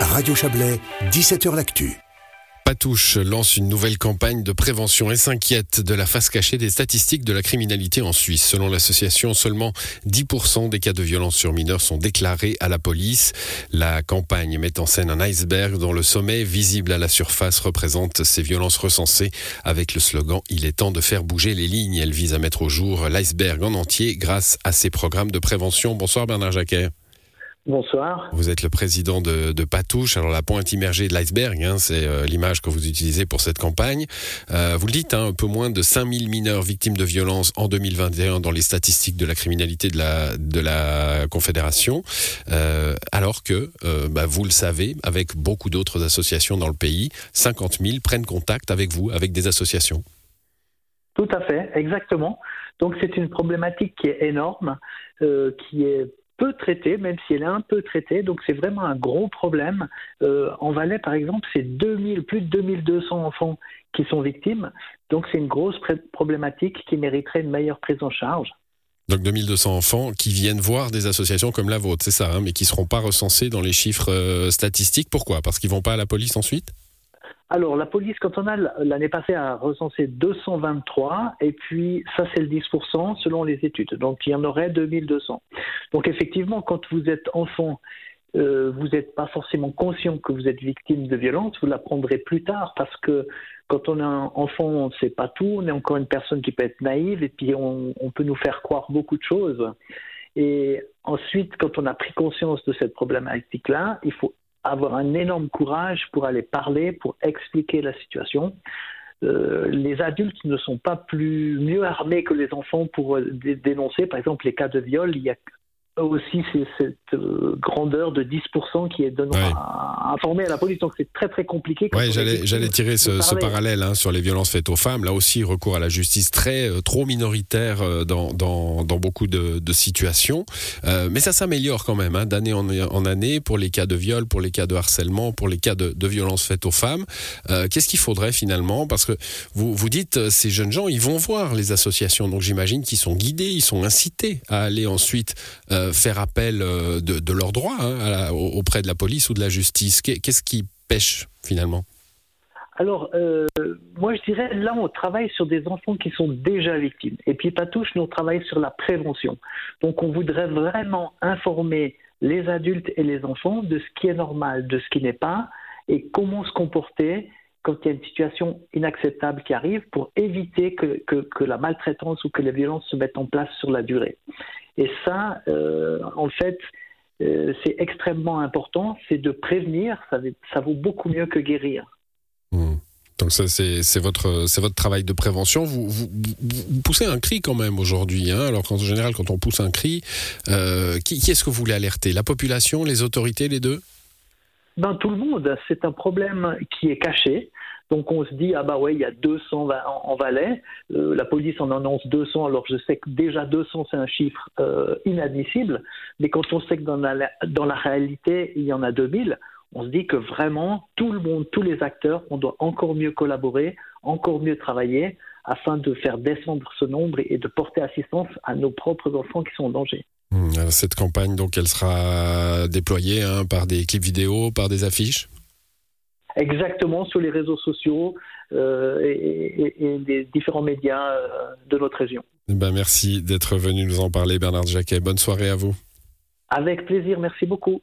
Radio Chablais, 17h L'Actu. Patouche lance une nouvelle campagne de prévention et s'inquiète de la face cachée des statistiques de la criminalité en Suisse. Selon l'association, seulement 10% des cas de violence sur mineurs sont déclarés à la police. La campagne met en scène un iceberg dont le sommet, visible à la surface, représente ces violences recensées avec le slogan Il est temps de faire bouger les lignes. Elle vise à mettre au jour l'iceberg en entier grâce à ses programmes de prévention. Bonsoir Bernard Jacquet. Bonsoir. Vous êtes le président de, Patouche. Alors la pointe immergée de l'iceberg, hein, c'est euh, l'image que vous utilisez pour cette campagne. Euh, vous le dites, hein, un peu moins de 5000 mineurs victimes de violences en 2021 dans les statistiques de la criminalité de la, de la Confédération. Euh, alors que, bah, vous le savez, avec beaucoup d'autres associations dans le pays, 50 000 prennent contact avec vous, avec des associations. Tout à fait, exactement. Donc c'est une problématique qui est énorme, qui est peu traitée, même si elle est un peu traitée. Donc c'est vraiment un gros problème. Euh, en Valais, par exemple, c'est 2000, plus de 2200 enfants qui sont victimes. Donc c'est une grosse problématique qui mériterait une meilleure prise en charge. Donc 2200 enfants qui viennent voir des associations comme la vôtre, c'est ça, hein, mais qui ne seront pas recensés dans les chiffres euh, statistiques. Pourquoi? Parce qu'ils ne vont pas à la police ensuite? Alors, la police, on a l'année passée a recensé 223, et puis ça, c'est le 10% selon les études. Donc, il y en aurait 2200. Donc, effectivement, quand vous êtes enfant, euh, vous n'êtes pas forcément conscient que vous êtes victime de violence, vous l'apprendrez plus tard parce que quand on est enfant, on ne sait pas tout, on est encore une personne qui peut être naïve et puis on, on peut nous faire croire beaucoup de choses. Et ensuite, quand on a pris conscience de cette problématique-là, il faut avoir un énorme courage pour aller parler, pour expliquer la situation. Euh, les adultes ne sont pas plus mieux armés que les enfants pour euh, dénoncer, par exemple, les cas de viol. Il y a aussi c'est cette euh, grandeur de 10% qui est donnée à, informer à la police. Donc c'est très très compliqué. Oui, j'allais tirer ce, parallèle hein, sur les violences faites aux femmes. Là aussi, recours à la justice très euh, trop minoritaire euh, dans, dans, dans, beaucoup de, de situations. mais ça s'améliore quand même hein, d'année en, en, année pour les cas de viol, pour les cas de harcèlement, pour les cas de, de violences faites aux femmes. Qu'est-ce qu'il faudrait finalement? Parce que vous, vous dites, ces jeunes gens, ils vont voir les associations. Donc j'imagine qu'ils sont guidés, ils sont incités à aller ensuite faire appel euh, de, leurs droits hein, auprès de la police ou de la justice. Qu'est-ce qui pêche finalement? Alors, euh, moi je dirais, là on travaille sur des enfants qui sont déjà victimes. Et puis Patouche, nous on travaille sur la prévention. Donc on voudrait vraiment informer les adultes et les enfants de ce qui est normal, de ce qui n'est pas, et comment se comporter quand il y a une situation inacceptable qui arrive pour éviter que, que la maltraitance ou que les violences se mettent en place sur la durée. Et ça, euh, en fait, euh, c'est extrêmement important, c'est de prévenir, ça, vaut beaucoup mieux que guérir. Hmm. Donc ça, c'est votre, travail de prévention. Vous, poussez un cri quand même aujourd'hui. Hein Alors qu'en général, quand on pousse un cri, euh, qui est-ce que vous voulez alerter? La population, les autorités, les deux? Ben, Tout le monde. C'est un problème qui est caché. Donc on se dit, ah bah ouais, il y a 200 en, Valais, euh, la police en annonce 200, alors je sais que déjà 200 c'est un chiffre euh, inadmissible, mais quand on sait que dans la, dans la réalité il y en a 2000, on se dit que vraiment tout le monde, tous les acteurs, on doit encore mieux collaborer, encore mieux travailler afin de faire descendre ce nombre et de porter assistance à nos propres enfants qui sont en danger. Mmh, cette campagne, donc, elle sera déployée hein, par des clips vidéo, par des affiches? Exactement sur les réseaux sociaux euh, et, les différents médias euh, de notre région. Ben merci d'être venu nous en parler, Bernard Jacquet. Bonne soirée à vous. Avec plaisir, merci beaucoup.